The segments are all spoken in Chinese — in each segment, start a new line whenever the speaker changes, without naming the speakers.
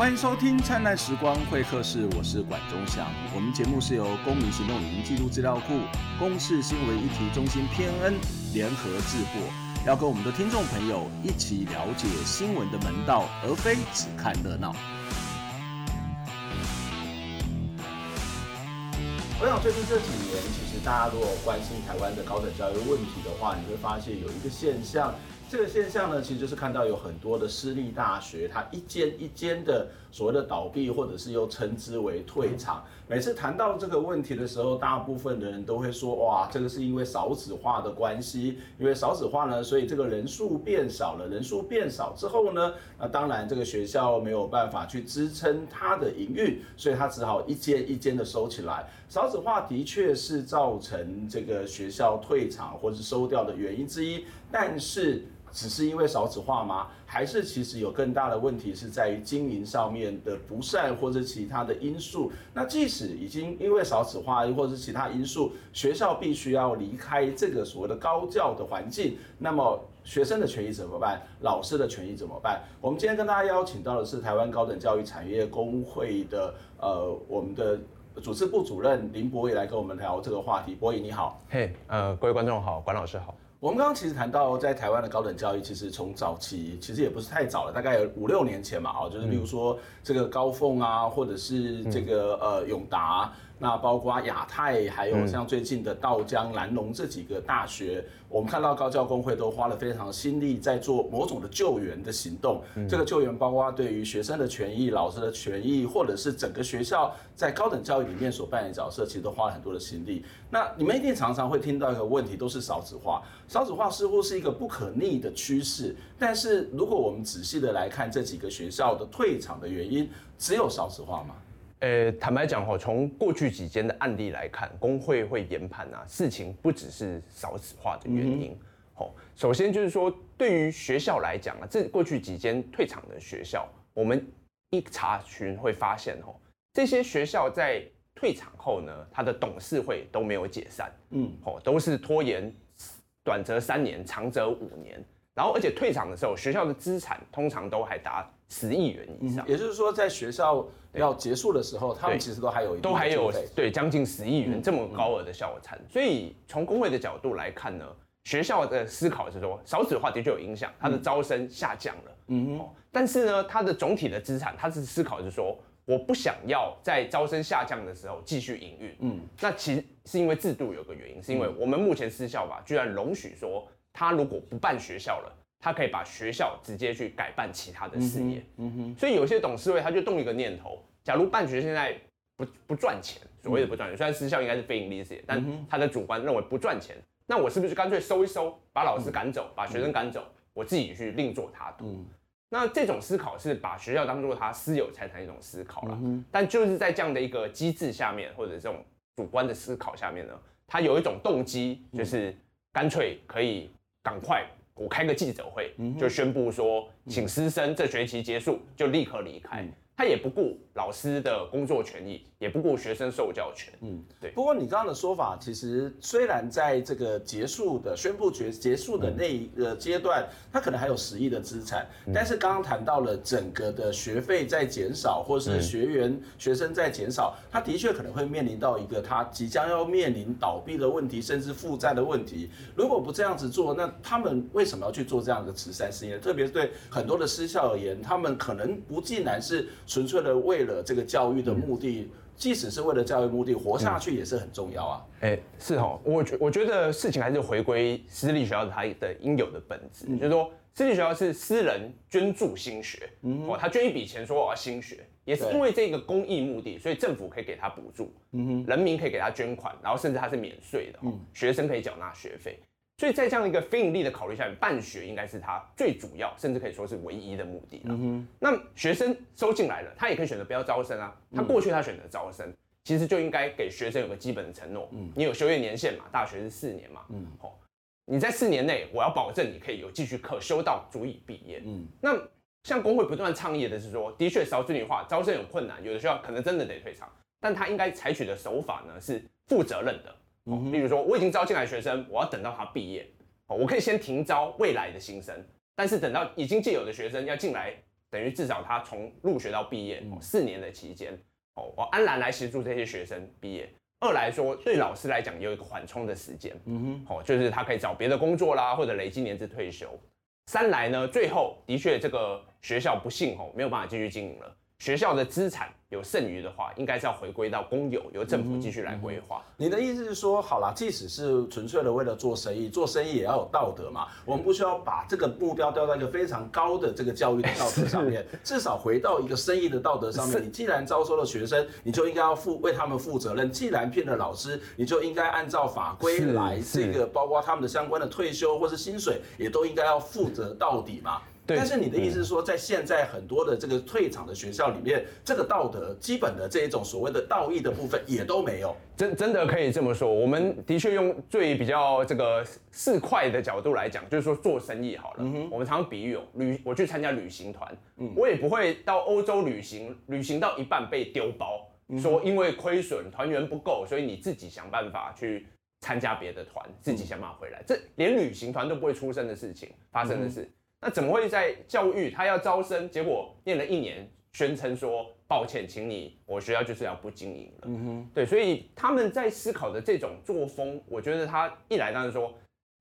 欢迎收听《灿烂时光会客室》，我是管中祥。我们节目是由公民行动影音记录资料库、公视新闻议题中心偏恩联合制作，要跟我们的听众朋友一起了解新闻的门道，而非只看热闹。我想最近这几年，其实大家如果关心台湾的高等教育问题的话，你会发现有一个现象。这个现象呢，其实就是看到有很多的私立大学，它一间一间的所谓的倒闭，或者是又称之为退场。每次谈到这个问题的时候，大部分的人都会说：哇，这个是因为少子化的关系，因为少子化呢，所以这个人数变少了。人数变少之后呢，那当然这个学校没有办法去支撑它的营运，所以它只好一间一间的收起来。少子化的确是造成这个学校退场或者是收掉的原因之一，但是。只是因为少子化吗？还是其实有更大的问题是在于经营上面的不善，或者其他的因素？那即使已经因为少子化，或者是其他因素，学校必须要离开这个所谓的高教的环境，那么学生的权益怎么办？老师的权益怎么办？我们今天跟大家邀请到的是台湾高等教育产业工会的呃我们的组织部主任林博宜来跟我们聊这个话题。博宜你好，
嘿呃，各位观众好，管老师好。
我们刚刚其实谈到，在台湾的高等教育，其实从早期其实也不是太早了，大概有五六年前嘛，哦，就是比如说这个高凤啊，或者是这个呃永达。那包括亚太，还有像最近的道江、南农这几个大学，我们看到高教工会都花了非常心力在做某种的救援的行动。这个救援包括对于学生的权益、老师的权益，或者是整个学校在高等教育里面所扮演的角色，其实都花了很多的心力。那你们一定常常会听到一个问题，都是少子化。少子化似乎是一个不可逆的趋势，但是如果我们仔细的来看这几个学校的退场的原因，只有少子化吗？
呃，坦白讲哈，从过去几间的案例来看，工会会研判啊，事情不只是少子化的原因。好、嗯，首先就是说，对于学校来讲啊，这过去几间退场的学校，我们一查询会发现哦，这些学校在退场后呢，他的董事会都没有解散，嗯，哦，都是拖延，短则三年，长则五年。然后，而且退场的时候，学校的资产通常都还达十亿元以上。
也就是说，在学校要结束的时候，他们其实都还有一
都还有对将近十亿元这么高额的校产。所以从工会的角度来看呢，学校的思考是说，少子化的确有影响，它的招生下降了。嗯哼。但是呢，它的总体的资产，它是思考是说，我不想要在招生下降的时候继续营运。嗯。那其实是因为制度有个原因，是因为我们目前私校吧，居然容许说。他如果不办学校了，他可以把学校直接去改办其他的事业。嗯哼，所以有些董事会他就动一个念头：假如办学现在不不赚钱，所谓的不赚钱，虽然私校应该是非盈利事业，但他的主观认为不赚钱，那我是不是干脆收一收，把老师赶走，把学生赶走，我自己去另做他图？那这种思考是把学校当做他私有财产一种思考了。但就是在这样的一个机制下面，或者这种主观的思考下面呢，他有一种动机，就是干脆可以。赶快，我开个记者会，就宣布说，请师生这学期结束就立刻离开。他也不顾老师的工作权益，也不顾学生受教权。嗯，对。不过你刚刚的说法，其实虽然在这个结束的宣布结结束的那一个阶段，他可能还有十亿的资产，但是刚刚谈到了整个的学费在减少，或是学员学生在减少，他的确可能会面临到一个他即将要面临倒闭的问题，甚至负债的问题。如果不这样子做，那他们为什么要去做这样的慈善事业？特别是对很多的私校而言，他们可能不竟然是。纯粹的为了这个教育的目的，即使是为了教育目的活下去也是很重要啊。哎，是哦，我觉我觉得事情还是回归私立学校它的应有的本质，就是说私立学校是私人捐助兴学，哦，他捐一笔钱说我要兴学，也是因为这个公益目的，所以政府可以给他补助，嗯哼，人民可以给他捐款，然后甚至他是免税的，学生可以缴纳学费。所以在这样一个非盈利的考虑下面，办学应该是他最主要，甚至可以说是唯一的目的了。嗯。那学生收进来了，他也可以选择不要招生啊。他过去他选择招生，其实就应该给学生有个基本的承诺。嗯。你有修业年限嘛？大学是四年嘛？嗯。好，你在四年内，我要保证你可以有继续可修到足以毕业。嗯。那像工会不断倡议的是说，的确少子女化，招生有困难，有的学校可能真的得退场，但他应该采取的手法呢是负责任的。例如说，我已经招进来学生，我要等到他毕业，我可以先停招未来的新生，但是等到已经既有的学生要进来等于至少他从入学到毕业四年的期间，哦，我安然来协助这些学生毕业。二来说，对老师来讲也有一个缓冲的时间，嗯哼，哦，就是他可以找别的工作啦，或者累积年资退休。三来呢，最后的确这个学校不幸哦没有办法继续经营了。学校的资产有剩余的话，应该是要回归到公有，由政府继续来规划。嗯嗯。
你的意思是说，好啦，即使是纯粹的为了做生意，做生意也要有道德嘛。我们不需要把这个目标吊在一个非常高的这个教育的道德上面，至少回到一个生意的道德上面。你既然招收了学生，你就应该要负为他们负责任；既然聘了老师，你就应该按照法规来，这个包括他们的相关的退休或是薪水，也都应该要负责到底嘛。但是你的意思是说，在现在很多的这个退场的学校里面，这个道德基本的这一种所谓的道义的部分也都没有。
真真的可以这么说，我们的确用最比较这个市侩的角度来讲，就是说做生意好了。嗯、我们常常比喻哦旅，我去参加旅行团，嗯，我也不会到欧洲旅行，旅行到一半被丢包，说因为亏损团员不够，所以你自己想办法去参加别的团，自己想办法回来。这连旅行团都不会出生的事情发生的事。那怎么会在教育他要招生，结果念了一年，宣称说抱歉，请你我学校就是要不经营了。嗯哼，对，所以他们在思考的这种作风，我觉得他一来当然说，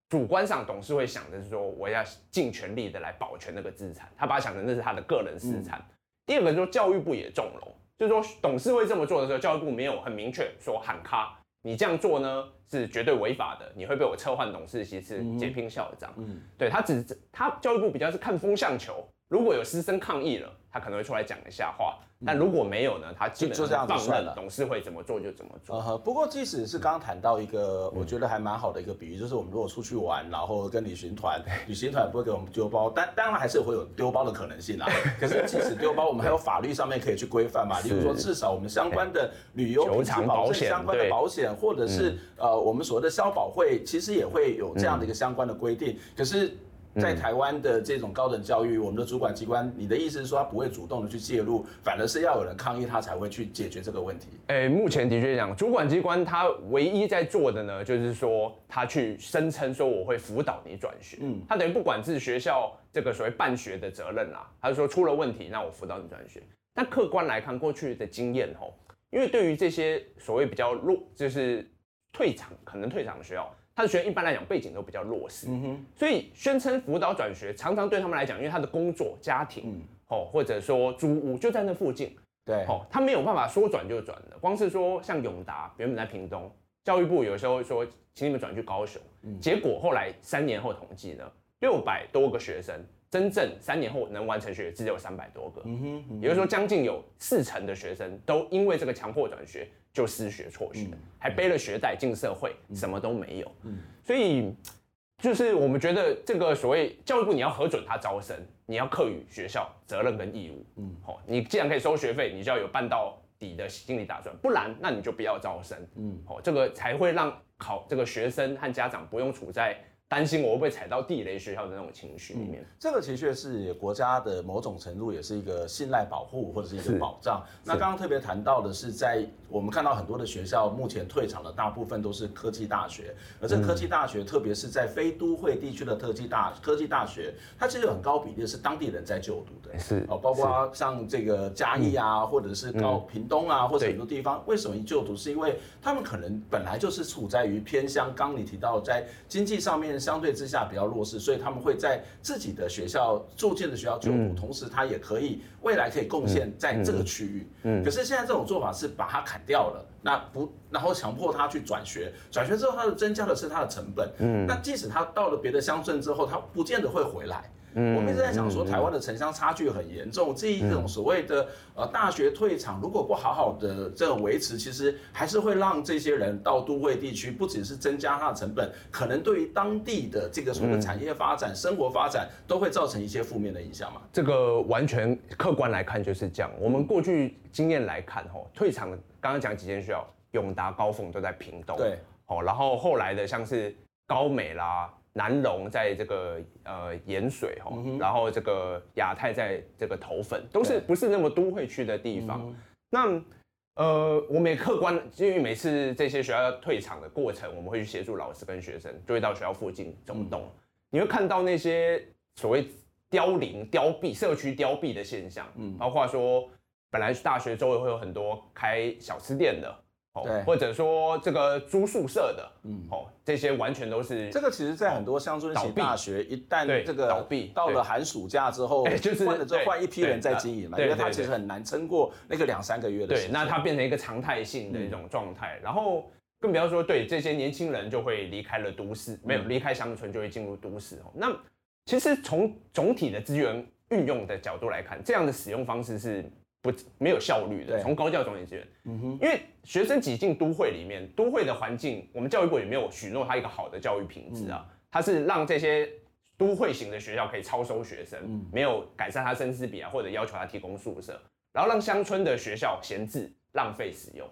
主观上董事会想的是说我要尽全力的来保全那个资产，他把它想成那是他的个人资产。嗯、第二个说教育部也纵容，就是说董事会这么做的时候，教育部没有很明确说喊卡。你这样做呢是绝对违法的，你会被我撤换董事席次，解聘校长。嗯，嗯对他只他教育部比较是看风向球，如果有师生抗议了，他可能会出来讲一下话。但如果没有呢，他基本上放任董事会怎么做就怎么做。
呃，不过即使是刚刚谈到一个，我觉得还蛮好的一个比喻，就是我们如果出去玩，然后跟旅行团，旅行团不会给我们丢包，但当然还是会有丢包的可能性啦。可是即使丢包，我们还有法律上面可以去规范嘛，例如说至少我们相关的旅游品质保险相关的保险，或者是呃我们所谓的消保会，其实也会有这样的一个相关的规定。可是。在台湾的这种高等教育，我们的主管机关，你的意思是说他不会主动的去介入，反而是要有人抗议，他才会去解决这个问题？
哎，目前的确讲，主管机关他唯一在做的呢，就是说他去声称说我会辅导你转学，嗯，他等于不管是学校这个所谓办学的责任啦，他就说出了问题，那我辅导你转学。但客观来看，过去的经验吼，因为对于这些所谓比较弱，就是退场可能退场的学校。他的学生一般来讲背景都比较弱势，嗯，所以宣称辅导转学常常对他们来讲，因为他的工作、家庭，哦，或者说租屋就在那附近，
对，哦，
他没有办法说转就转的。光是说像永达原本在屏东，教育部有时候会说请你们转去高雄，结果后来三年后统计呢，六百多个学生真正三年后能完成学只有三百多个，嗯哼，也就是说将近有四成的学生都因为这个强迫转学。就失学辍学，还背了学贷进社会，什么都没有。所以就是我们觉得这个所谓教育部，你要核准他招生，你要课予学校责任跟义务。嗯，好，你既然可以收学费，你就要有办到底的心理打算，不然那你就不要招生。嗯，好，这个才会让考这个学生和家长不用处在。担心我会不会踩到地雷学校的那种情绪里面，嗯，
这个的确是国家的某种程度也是一个信赖保护或者是一个保障。那刚刚特别谈到的是，在我们看到很多的学校目前退场的大部分都是科技大学，而这科技大学，特别是在非都会地区的科技大科技大学，它其实有很高比例是当地人在就读的，
是
哦，包括像这个嘉义啊，或者是高屏东啊，或者很多地方，为什么一就读，是因为他们可能本来就是处在于偏乡，刚你提到在经济上面。相对之下比较弱势，所以他们会在自己的学校住进的学校就读，嗯、同时他也可以未来可以贡献在这个区域。嗯，嗯，可是现在这种做法是把它砍掉了，那不然后强迫他去转学，转学之后他的增加的是他的成本。嗯，那即使他到了别的乡镇之后，他不见得会回来。嗯，我们一直在讲说，台湾的城乡差距很严重，这一种所谓的呃大学退场，如果不好好的这个维持，其实还是会让这些人到都会地区，不只是增加他的成本，可能对于当地的这个所谓的产业发展、生活发展，都会造成一些负面的影响嘛。
这个完全客观来看就是这样。我们过去经验来看，吼，退场刚刚讲几间学校，永达、高凤都在屏东，
对，
哦，然后后来的像是高美啦。南龙在这个呃盐水哈，然后这个亚太在这个头份，都是不是那么都会去的地方。嗯、那呃，我们也客观，因为每次这些学校要退场的过程，我们会去协助老师跟学生，就会到学校附近走动。嗯、你会看到那些所谓凋零、凋敝、社区凋敝的现象，嗯，包括说本来大学周围会有很多开小吃店的。对，或者说这个租宿舍的，嗯，哦，这些完全都是
这个。其实，在很多乡村型大学，一旦这个
倒闭，
到了寒暑假之后，就是换了之后换一批人在经营嘛，因为他其实很难撑过那个两三个月的时间。
对，那它变成一个常态性的一种状态，然后更不要说对这些年轻人就会离开了都市，没有离开乡村就会进入都市。哦，那其实从总体的资源运用的角度来看，这样的使用方式是。不没有效率的，从高教总体资源，嗯哼，因为学生挤进都会里面，都会的环境，我们教育部也没有许诺他一个好的教育品质啊，他是让这些都会型的学校可以超收学生，没有改善他生资比啊，或者要求他提供宿舍，然后让乡村的学校闲置浪费使用，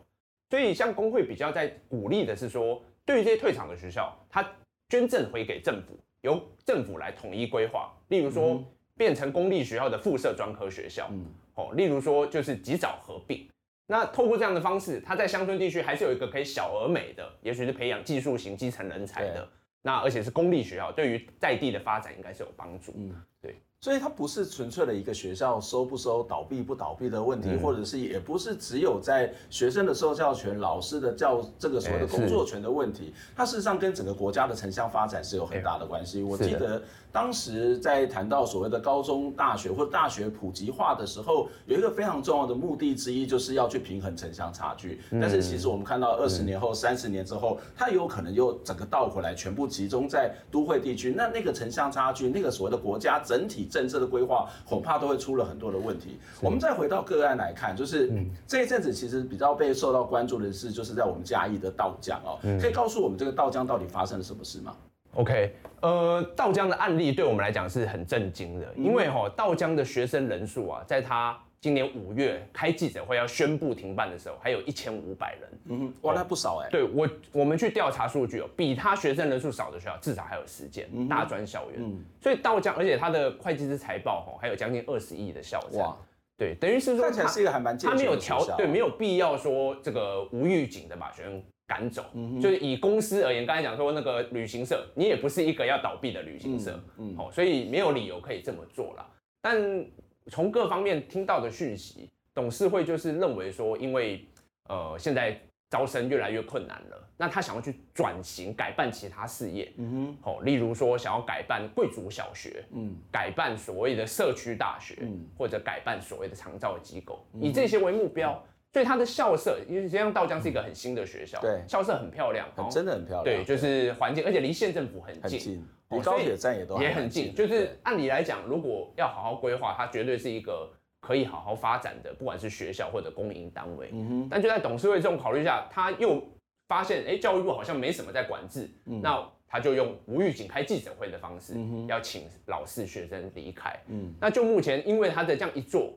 所以像工会比较在鼓励的是说，对于这些退场的学校，他捐赠回给政府，由政府来统一规划，例如说变成公立学校的附设专科学校。嗯哦，例如说就是及早合并，那透过这样的方式，它在乡村地区还是有一个可以小而美的，也许是培养技术型基层人才的，那而且是公立学校，对于在地的发展应该是有帮助。嗯，对。
所以它不是纯粹的一个学校收不收、倒闭不倒闭的问题，或者是也不是只有在学生的受教权、老师的教这个所谓的工作权的问题，它事实上跟整个国家的城乡发展是有很大的关系。我记得当时在谈到所谓的高中、大学或大学普及化的时候，有一个非常重要的目的之一，就是要去平衡城乡差距。但是其实我们看到二十年后、三十年之后，它有可能又整个倒回来，全部集中在都会地区，那那个城乡差距，那个所谓的国家整体。政策的规划恐怕都会出了很多的问题。我们再回到个案来看，就是这一阵子其实比较被受到关注的是，就是在我们嘉义的道江哦，可以告诉我们这个道江到底发生了什么事吗
？OK，呃，道江的案例对我们来讲是很震惊的，因为哈道江的学生人数啊，在他。今年五月开记者会要宣布停办的时候，还有一千五百人。
嗯哼，哇，那不少哎。
对我，我们去调查数据哦，比他学生人数少的学校至少还有十间大专校园。嗯，所以到江，而且他的会计师财报哦，还有将近二十亿的校产。哇，对，等于是说，
看起来是一个还蛮，他没有调，
对，没有必要说这个无预警的把学生赶走。嗯，就是以公司而言，刚才讲说那个旅行社，你也不是一个要倒闭的旅行社。嗯，好，所以没有理由可以这么做了。但从各方面听到的讯息。董事会就是认为说，因为呃现在招生越来越困难了，那他想要去转型改办其他事业，嗯哼，好，例如说想要改办贵族小学，嗯，改办所谓的社区大学，嗯，或者改办所谓的长照机构，以这些为目标。所以他的校舍，因为实际上稻江是一个很新的学校，对，校舍很漂亮，
真的很漂亮，
对，就是环境，而且离县政府很近，
离高铁站也都
也很近，就是按理来讲，如果要好好规划，它绝对是一个。可以好好发展的，不管是学校或者公营单位，嗯哼，但就在董事会这种考虑下，他又发现，哎，教育部好像没什么在管制，嗯，那他就用无预警开记者会的方式，嗯，要请老师学生离开，嗯，那就目前，因为他的这样一做，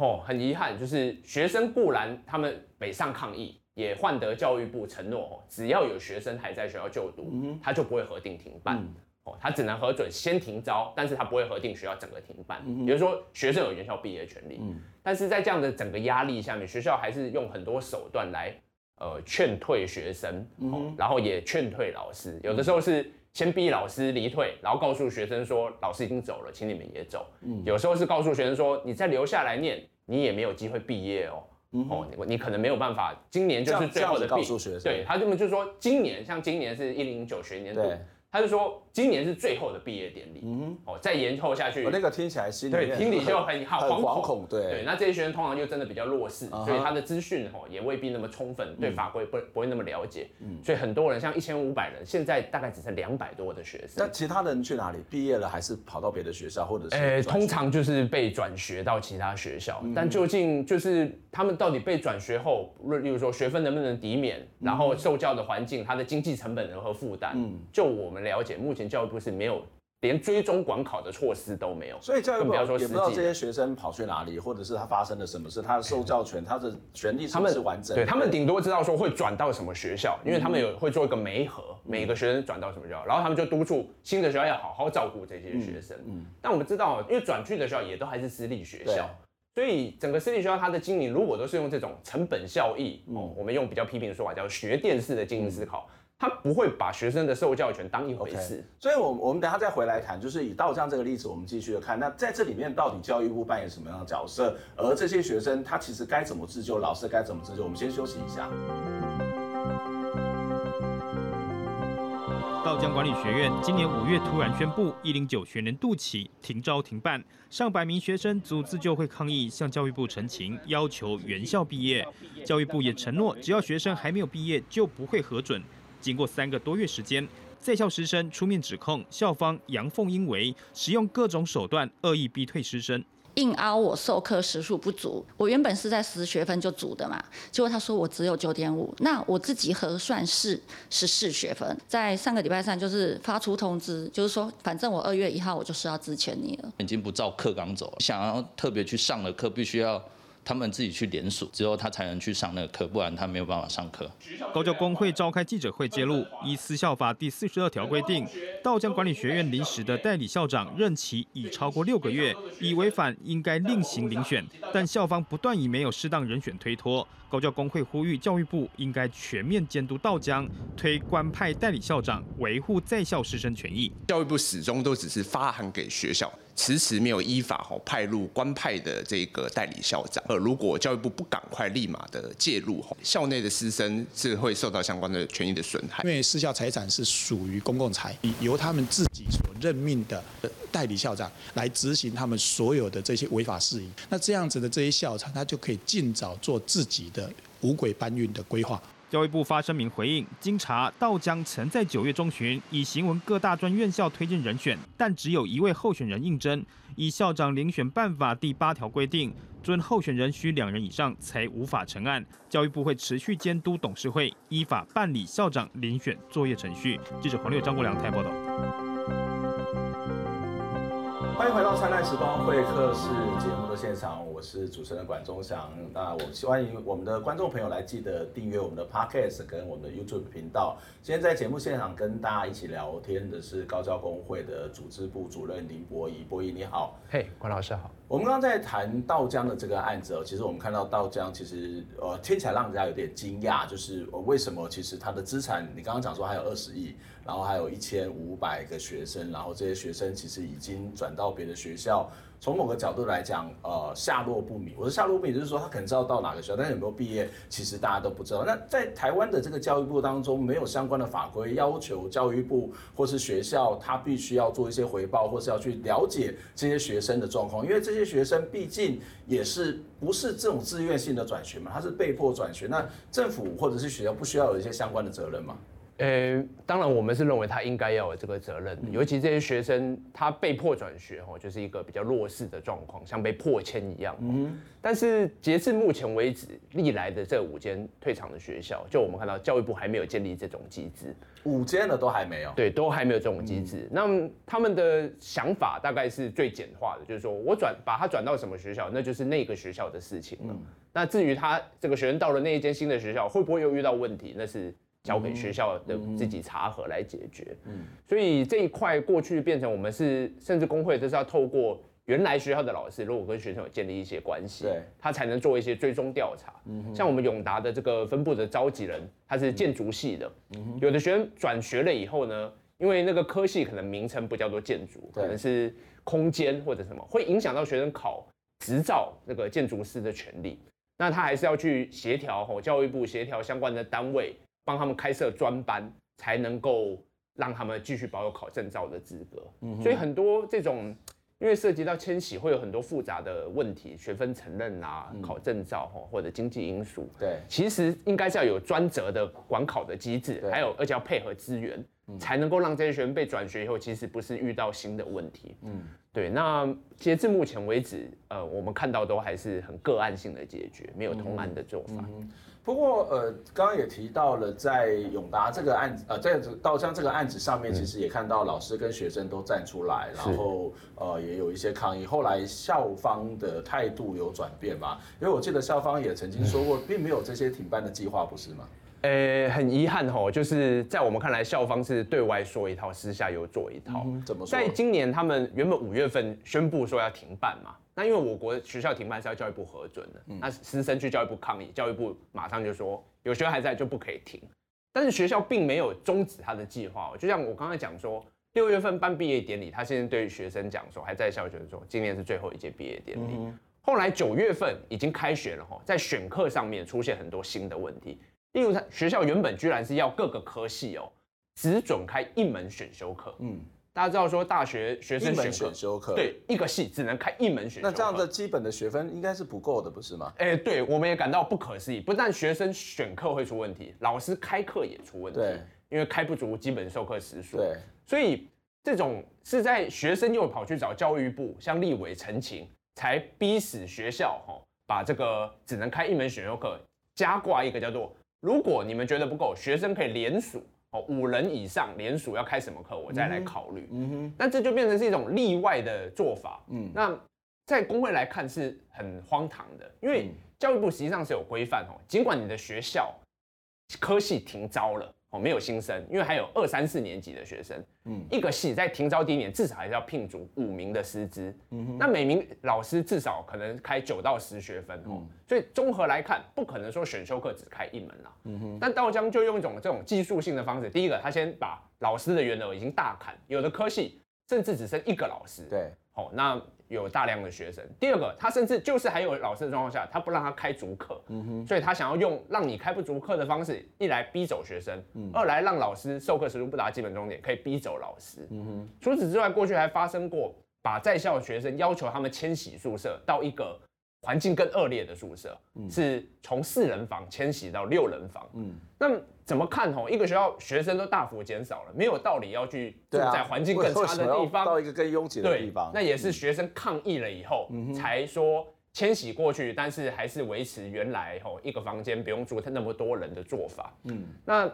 哦，很遗憾，就是学生固然他们北上抗议，也换得教育部承诺，哦，只要有学生还在学校就读，嗯，他就不会核定停办。嗯哦，他只能核准先停招，但是他不会核定学校整个停办。嗯，比如说学生有原校毕业权利，嗯，但是在这样的整个压力下面，学校还是用很多手段来呃劝退学生，嗯，然后也劝退老师。有的时候是先逼老师离退，然后告诉学生说老师已经走了，请你们也走。嗯，有时候是告诉学生说你再留下来念，你也没有机会毕业哦。嗯，哦，你你可能没有办法，今年就是最后的毕业。对，他这么就是说今年像今年是一零九学年度。他就说，今年是最后的毕业典礼，嗯，哦，再延后下去，
我那个听起来心里
对，听你就很好，惶恐，
恐，对，
对，那这些学生通常就真的比较弱势，所以他的资讯哦也未必那么充分，对法规不不会那么了解，嗯，所以很多人像一千五百人，现在大概只剩两百多的学生，
那其他人去哪里？毕业了还是跑到别的学校，或者是？
诶，通常就是被转学到其他学校，但究竟就是他们到底被转学后，例如说学分能不能抵免，然后受教的环境，他的经济成本如何负担？嗯，就我们了解，目前教教育部是没有连追踪管考的措施都没有，
所以教育部也不知道这些学生跑去哪里，或者是他发生了什么事，他的受教权、他的权利是不是完整？
对，他们顶多知道说会转到什么学校，因为他们有会做一个媒合，每个学生转到什么学校，然后他们就督促新的学校要好好照顾这些学生。嗯，但我们知道，因为转去的学校也都还是私立学校，所以整个私立学校它的经营如果都是用这种成本效益，哦，我们用比较批评的说法叫学电式的经营思考。他不会把学生的受教权当一回事。
Okay. 所以，我我们等下再回来谈，就是以道江这个例子，我们继续的看。那在这里面，到底教育部扮演什么样的角色？而这些学生他其实该怎么自救？老师该怎么自救？我们先休息一下。
道江管理学院今年五月突然宣布，一零九学年度起停招停办，上百名学生组自救会抗议，向教育部陈情，要求原校毕业。教育部也承诺，只要学生还没有毕业，就不会核准。经过三个多月时间，在校师生出面指控校方阳奉阴违，使用各种手段恶意逼退师生。
硬凹我授课时数不足，我原本是在十学分就足的嘛，结果他说我只有九点五，那我自己核算是十四学分。在上个礼拜三就是发出通知，就是说反正我二月一号我就是要支遣你了，
已经不照课纲走了，想要特别去上的课必须要。他们自己去联署之后，他才能去上那个课，不然他没有办法上课。
高教工会召开记者会揭露，依私校法第四十二条规定，道江管理学院临时的代理校长任期已超过六个月，已违反应该另行遴选，但校方不断以没有适当人选推脱。高教工会呼吁教育部应该全面监督道江，推官派代理校长，维护在校师生权益。
教育部始终都只是发函给学校。迟迟没有依法吼派入官派的这个代理校长，呃，如果教育部不赶快立马的介入，校内的师生是会受到相关的权益的损害。
因为私校财产是属于公共财，由他们自己所任命的代理校长来执行他们所有的这些违法事宜，那这样子的这些校长，他就可以尽早做自己的五轨搬运的规划。
教育部发声明回应，经查，道江曾在九月中旬以行文各大专院校推荐人选，但只有一位候选人应征。以校长遴选办法第八条规定，准候选人需两人以上才无法成案。教育部会持续监督董事会依法办理校长遴选作业程序。记者黄六、张国良台报道。
欢迎回到《灿烂时光会客室》节目的现场，我是主持人管中祥。那我欢迎我们的观众朋友来记得订阅我们的 Podcast 跟我们的 YouTube 频道。今天在节目现场跟大家一起聊天的是高教工会的组织部主任林博仪，博仪你好，
嘿，管老师好。
我们刚刚在谈道江的这个案子哦，其实我们看到道江其实呃听起来让人家有点惊讶，就是呃为什么其实他的资产，你刚刚讲说还有二十亿。然后还有一千五百个学生，然后这些学生其实已经转到别的学校。从某个角度来讲，呃，下落不明。我说下落不明，就是说他可能知道到哪个学校，但是有没有毕业，其实大家都不知道。那在台湾的这个教育部当中，没有相关的法规要求教育部或是学校，他必须要做一些回报，或是要去了解这些学生的状况，因为这些学生毕竟也是不是这种自愿性的转学嘛，他是被迫转学。那政府或者是学校不需要有一些相关的责任吗？
呃，当然，我们是认为他应该要有这个责任的，尤其这些学生他被迫转学，哦，就是一个比较弱势的状况，像被迫迁一样。嗯，但是截至目前为止，历来的这五间退场的学校，就我们看到教育部还没有建立这种机制，
五间的都还没有，
对，都还没有这种机制。那么他们的想法大概是最简化的，就是说我转把他转到什么学校，那就是那个学校的事情了。那至于他这个学生到了那一间新的学校，会不会又遇到问题，那是。交给学校的自己查核来解决。嗯，所以这一块过去变成我们是，甚至工会都是要透过原来学校的老师，如果跟学生有建立一些关系，对，他才能做一些追踪调查。嗯，像我们永达的这个分部的召集人，他是建筑系的。嗯，有的学生转学了以后呢，因为那个科系可能名称不叫做建筑，可能是空间或者什么，会影响到学生考执照那个建筑师的权利。那他还是要去协调吼，教育部协调相关的单位。帮他们开设专班，才能够让他们继续保有考证照的资格。嗯，所以很多这种，因为涉及到迁徙，会有很多复杂的问题，学分承认啊，考证照或者经济因素。对，其实应该是要有专责的管考的机制，还有而且要配合资源，才能够让这些学生被转学以后，其实不是遇到新的问题。嗯，对。那截至目前为止，呃，我们看到都还是很个案性的解决，没有同案的做法。
不过，呃，刚刚也提到了，在永达这个案子，呃，在稻香这个案子上面，其实也看到老师跟学生都站出来，然后呃，也有一些抗议。后来校方的态度有转变吗？因为我记得校方也曾经说过，并没有这些停办的计划，不是吗？
呃，很遗憾吼，就是在我们看来，校方是对外说一套，私下又做一套。
怎么说？
在今年他们原本五月份宣布说要停办嘛。那因为我国学校停办是要教育部核准的，那师生去教育部抗议，教育部马上就说有学生还在就不可以停。但是学校并没有终止他的计划。就像我刚才讲说，六月份办毕业典礼，他现在对学生讲说，还在校学生说，今年是最后一届毕业典礼。嗯、后来九月份已经开学了哈，在选课上面出现很多新的问题，例如他学校原本居然是要各个科系哦，只准开一门选修课。嗯。大家知道说大学学生选，
选修课，
对一个系只能开一门选修课，
那这样的基本的学分应该是不够的，不是吗？
哎、欸，对，我们也感到不可思议。不但学生选课会出问题，老师开课也出问题，对，因为开不足基本授课时数。
对，
所以这种是在学生又跑去找教育部向立委陈情，才逼死学校哈，把这个只能开一门选修课加挂一个叫做，如果你们觉得不够，学生可以联署。哦，五人以上联署要开什么课，我再来考虑。嗯哼，那这就变成是一种例外的做法。嗯，那在工会来看是很荒唐的，因为教育部实际上是有规范哦，尽管你的学校科系停招了。哦，没有新生，因为还有二三四年级的学生，嗯，一个系在停招第一年至少还是要聘足五名的师资，嗯哼，那每名老师至少可能开九到十学分，哦，所以综合来看，不可能说选修课只开一门啦，嗯哼，但道江就用一种这种技术性的方式，第一个他先把老师的员额已经大砍，有的科系甚至只剩一个老师，
对，
好，那。有大量的学生。第二个，他甚至就是还有老师的状况下，他不让他开足课，嗯哼，所以他想要用让你开不足课的方式，一来逼走学生，嗯，二来让老师授课时数不达基本终点，可以逼走老师，嗯哼。除此之外，过去还发生过把在校学生要求他们迁徙宿舍到一个。环境更恶劣的宿舍，嗯、是从四人房迁徙到六人房。嗯，那么怎么看吼？一个学校学生都大幅减少了，没有道理要去住在环境更差的地方，
到一个更拥挤的地方。
那也是学生抗议了以后、嗯、才说迁徙过去，但是还是维持原来吼一个房间不用住那么多人的做法。嗯，那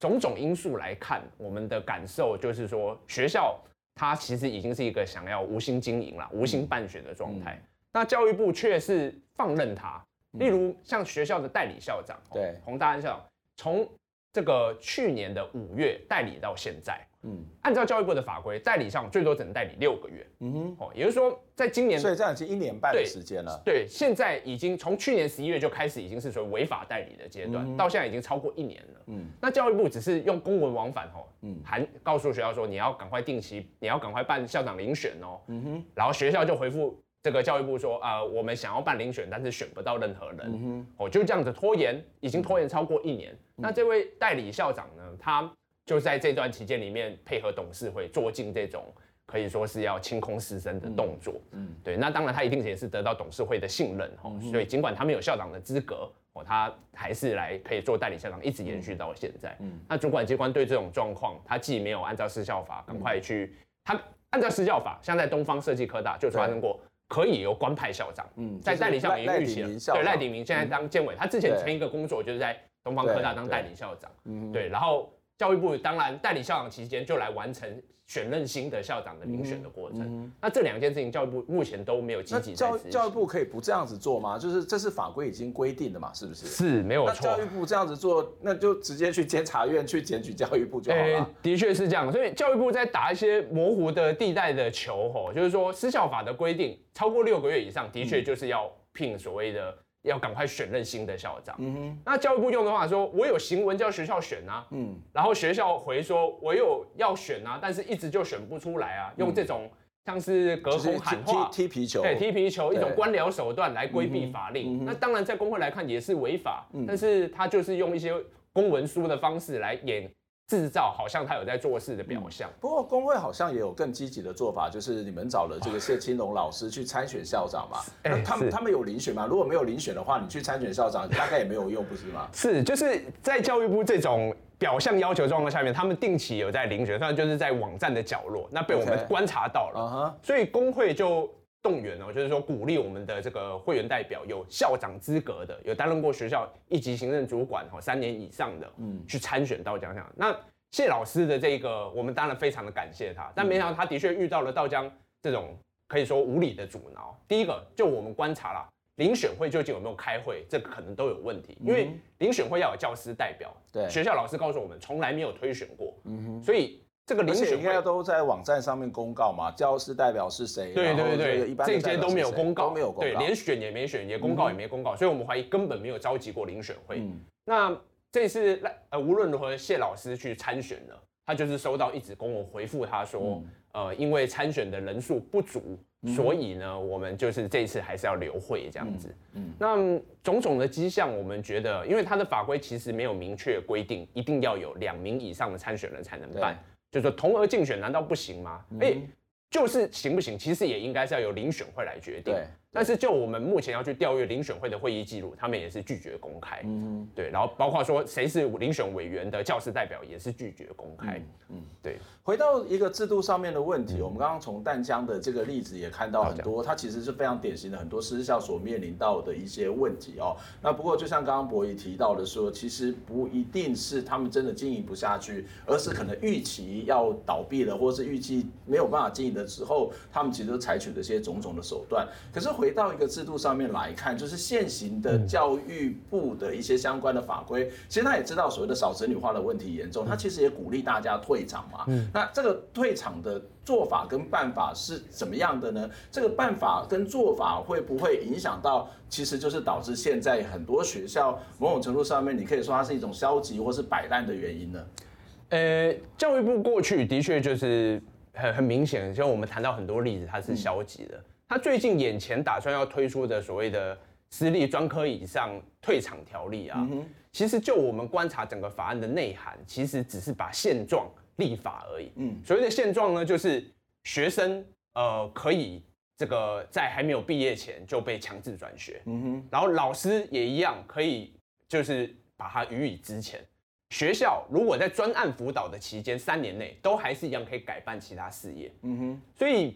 种种因素来看，我们的感受就是说，学校它其实已经是一个想要无心经营了、无心办学的状态。那教育部却是放任他，例如像学校的代理校长，对，洪大安校长，从这个去年的五月代理到现在，嗯，按照教育部的法规，代理上最多只能代理六个月，嗯哼，哦，也就是说，在今年，
所以这样已经一年半的时间了，
对，现在已经从去年十一月就开始，已经是属于违法代理的阶段，到现在已经超过一年了，嗯，那教育部只是用公文往返，哦，嗯，还告诉学校说你要赶快定期，你要赶快办校长遴选哦，嗯哼，然后学校就回复。这个教育部说啊、呃，我们想要办遴选，但是选不到任何人，哦、嗯哼，就这样子拖延，已经拖延超过一年。嗯、那这位代理校长呢，他就在这段期间里面配合董事会做尽这种可以说是要清空师生的动作。嗯，对，那当然他一定也是得到董事会的信任，哦、所以尽管他没有校长的资格，哦，他还是来可以做代理校长，一直延续到现在。嗯，那主管机关对这种状况，他既没有按照施教法赶快去，嗯、他按照施教法，像在东方设计科大就发生过。可以由官派校长，嗯，在代理校长预期了，对赖鼎铭现在当监委，他之前前一个工作就是在东方科大当代理校长，嗯，对，然后教育部当然代理校长期间就来完成选任新的校长的遴选的过程，那这两件事情教育部目前都没有积极。
教育部可以不这样子做吗？就是这是法规已经规定的嘛，是不是？
是没有错。
教育部这样子做，那就直接去监察院去检举教育部就好了。欸，
的确是这样，所以教育部在打一些模糊的地带的球，吼，就是说私校法的规定。超过六个月以上，的确就是要聘所谓的要赶快选任新的校长。嗯哼，那教育部用的话说，我有行文叫学校选啊，嗯，然后学校回说，我有要选啊，但是一直就选不出来啊，用这种像是隔空喊话、
踢皮球，
对，踢皮球一种官僚手段来规避法令。那当然在工会来看也是违法，但是他就是用一些公文书的方式来演。制造好像他有在做事的表象，
不过工会好像也有更积极的做法，就是你们找了这个谢青龙老师去参选校长嘛？那他们他们有遴选吗？如果没有遴选的话，你去参选校长大概也没有用，不是吗？
是，就是在教育部这种表象要求状况下面，他们定期有在遴选，虽然就是在网站的角落，那被我们观察到了，所以工会就。动员哦，就是说鼓励我们的这个会员代表有校长资格的，有担任过学校一级行政主管哦三年以上的，嗯，去参选到江上。那谢老师的这个，我们当然非常的感谢他，但没想到他的确遇到了道江这种可以说无理的阻挠。第一个，就我们观察啦遴选会究竟有没有开会，这个可能都有问题，因为遴选会要有教师代表，对，学校老师告诉我们从来没有推选过，嗯哼，所以。这个遴选
应该都在网站上面公告嘛？教师代表是谁？
对对对，这些都没有公告，
都没有公告，
对，连选也没选，也公告也没公告，所以我们怀疑根本没有召集过遴选会。那这次赖呃无论如何谢老师去参选了，他就是收到一纸公文回复他说，嗯、呃因为参选的人数不足。所以呢，我们就是这一次还是要留会这样子。嗯，那种种的迹象，我们觉得，因为他的法规其实没有明确规定，一定要有两名以上的参选人才能办，就是说同额竞选难道不行吗？哎，就是行不行，其实也应该是要由遴选会来决定。对。但是就我们目前要去调阅遴选会的会议记录，他们也是拒绝公开。嗯，对。然后包括说谁是遴选委员的教师代表，也是拒绝公开。嗯，嗯对。
回到一个制度上面的问题，嗯、我们刚刚从淡江的这个例子也看到很多，它其实是非常典型的很多私校所面临到的一些问题哦。那不过就像刚刚博弈提到的说，其实不一定是他们真的经营不下去，而是可能预期要倒闭了，或是预计没有办法经营的时候，他们其实都采取了些种种的手段。可是回到一个制度上面来看，就是现行的教育部的一些相关的法规，其实他也知道所谓的少子女化的问题严重，他其实也鼓励大家退场嘛。嗯，那这个退场的做法跟办法是怎么样的呢？这个办法跟做法会不会影响到，其实就是导致现在很多学校某种程度上面，你可以说它是一种消极或是摆烂的原因呢？
呃，教育部过去的确就是很很明显，像我们谈到很多例子，它是消极的。嗯他最近眼前打算要推出的所谓的私立专科以上退场条例啊，其实就我们观察整个法案的内涵，其实只是把现状立法而已。嗯，所谓的现状呢，就是学生呃可以这个在还没有毕业前就被强制转学，嗯哼，然后老师也一样可以就是把它予以之前。学校如果在专案辅导的期间三年内都还是一样可以改办其他事业，嗯哼，所以。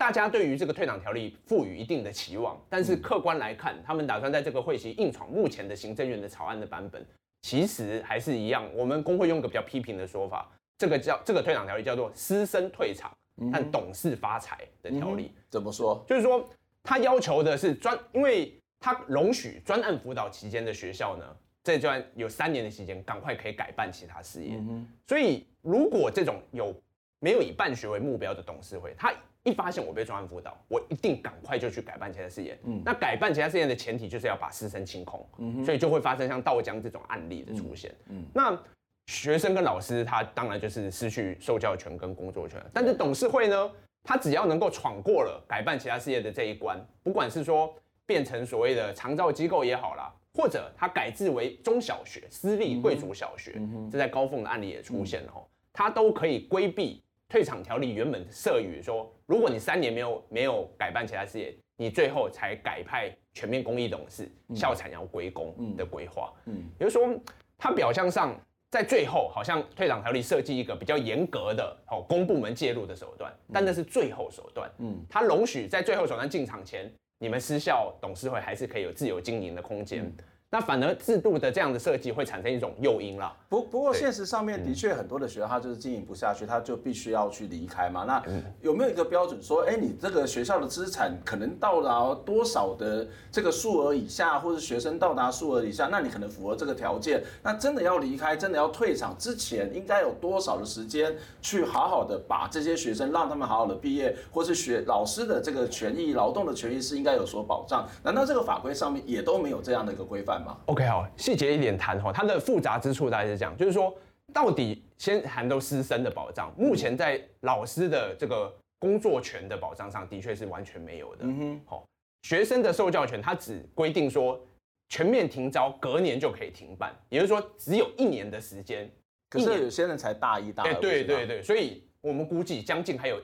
大家对于这个退场条例赋予一定的期望，但是客观来看，他们打算在这个会期硬闯目前的行政院的草案的版本，其实还是一样。我们工会用个比较批评的说法，这个叫这个退场条例叫做师生退场，但董事发财的条例。
怎么说？
就是说，他要求的是专，因为他容许专案辅导期间的学校呢，这段有三年的时间，赶快可以改办其他事业。所以，如果这种有没有以办学为目标的董事会，他一发现我被专案辅导，我一定赶快就去改办其他事业。嗯，那改办其他事业的前提就是要把师生清空。嗯，所以就会发生像道江这种案例的出现。嗯，嗯，那学生跟老师他当然就是失去受教权跟工作权。但是董事会呢，他只要能够闯过了改办其他事业的这一关，不管是说变成所谓的长照机构也好啦，或者他改制为中小学、私立贵族小学，嗯，这在高凤的案例也出现了，嗯，他都可以规避。退场条例原本设于说，如果你三年没有没有改办其他事业，你最后才改派全面公益董事，校产要归公的规划。嗯，也就是说，它表象上在最后好像退场条例设计一个比较严格的哦公部门介入的手段，但那是最后手段。嗯，它容许在最后手段进场前，你们私校董事会还是可以有自由经营的空间。那反而制度的这样的设计会产生一种诱因啦。
不不过现实上面的确很多的学校他就是经营不下去，他就必须要去离开嘛。那有没有一个标准说，哎，你这个学校的资产可能到达多少的这个数额以下，或者学生到达数额以下，那你可能符合这个条件。那真的要离开，真的要退场之前，应该有多少的时间去好好的把这些学生让他们好好的毕业，或是学老师的这个权益、劳动的权益是应该有所保障？难道这个法规上面也都没有这样的一个规范
？OK，好，细节一点谈哈，它的复杂之处大概是这样，就是说，到底先谈到师生的保障，目前在老师的这个工作权的保障上的确是完全没有的。嗯哼，好，学生的受教权，它只规定说全面停招，隔年就可以停办，也就是说只有一年的时间。
可是有些人才大一、大二。
对对对，所以我们估计将近还有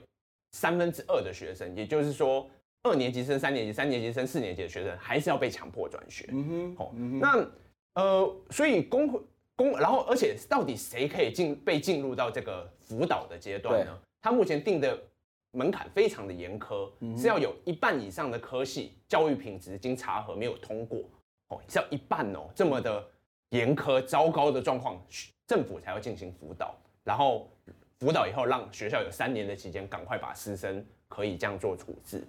三分之二的学生，也就是说。二年级升三年级，三年级升四年级的学生还是要被强迫转学。嗯哼，好，那呃，所以公公，然后而且到底谁可以进被进入到这个辅导的阶段呢？他目前定的门槛非常的严苛，是要有一半以上的科系教育品质经查核没有通过，哦，是要一半哦，这么的严苛糟糕的状况，政府才要进行辅导，然后辅导以后让学校有三年的期间赶快把师生可以这样做处置。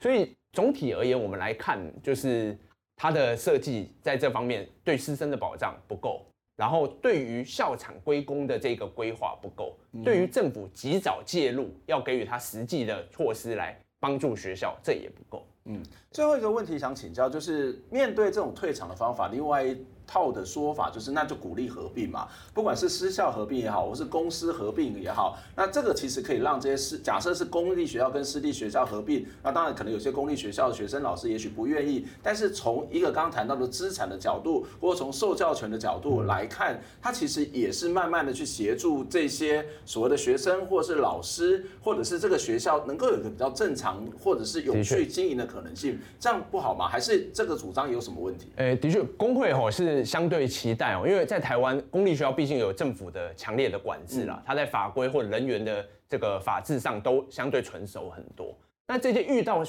所以总体而言，我们来看，就是它的设计在这方面对师生的保障不够，然后对于校产归公的这个规划不够，对于政府及早介入，要给予他实际的措施来帮助学校，这也不够。
嗯，最后一个问题想请教，就是面对这种退场的方法，另外套的说法，就是那就鼓励合并嘛，不管是私校合并也好，或是公司合并也好，那这个其实可以让这些私假设是公立学校跟私立学校合并，那当然可能有些公立学校的学生老师也许不愿意，但是从一个刚刚谈到的资产的角度，或者从受教权的角度来看，它其实也是慢慢的去协助这些所谓的学生，或者是老师，或者是这个学校能够有一个比较正常或者是有序经营的可能性，这样不好吗？还是这个主张有什么问题？
诶，的确，工会吼是相对期待哦，因为在台湾公立学校毕竟有政府的强烈的管制啦，它在法规或人员的这个法制上都相对成熟很多。那这些遇到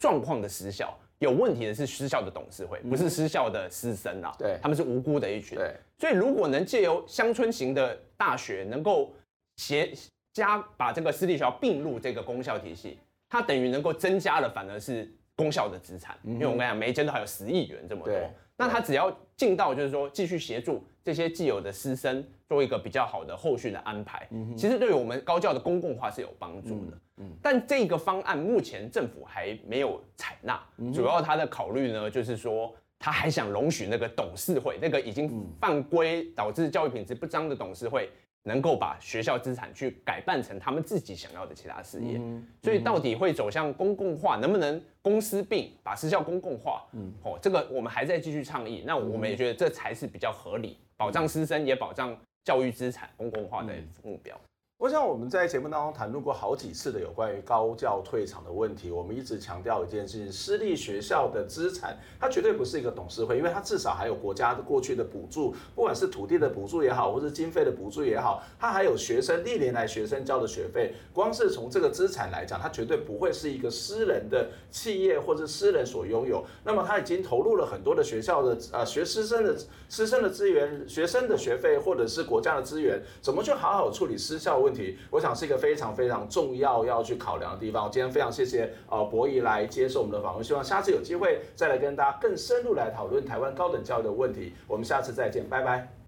状况的失校，有问题的是失校的董事会，不是失校的师生啦。
对，
他们是无辜的一群。
对，
所以如果能借由乡村型的大学，能够协加把这个私立学校并入这个公校体系，它等于能够增加了，反而是公校的资产。因为我跟你讲，每一间都还有十亿元这么多。那他只要尽到，就是说继续协助这些既有的师生做一个比较好的后续的安排，其实对于我们高教的公共化是有帮助的。但这个方案目前政府还没有采纳，主要他的考虑呢，就是说他还想容许那个董事会，那个已经犯规导致教育品质不彰的董事会。能够把学校资产去改办成他们自己想要的其他事业，嗯、所以到底会走向公共化，能不能公私并把私校公共化？嗯，哦，这个我们还在继续倡议。那我们也觉得这才是比较合理，保障师生也保障教育资产公共化的目标。
我想我们在节目当中谈论过好几次的有关于高教退场的问题。我们一直强调一件事情：私立学校的资产，它绝对不是一个董事会，因为它至少还有国家的过去的补助，不管是土地的补助也好，或是经费的补助也好，它还有学生历年来学生交的学费。光是从这个资产来讲，它绝对不会是一个私人的企业或者私人所拥有。那么，它已经投入了很多的学校的呃学师生的师生的资源、学生的学费，或者是国家的资源，怎么去好好处理私校问？问题，我想是一个非常非常重要要去考量的地方。今天非常谢谢呃博弈来接受我们的访问，希望下次有机会再来跟大家更深入来讨论台湾高等教育的问题。我们下次再见，拜拜。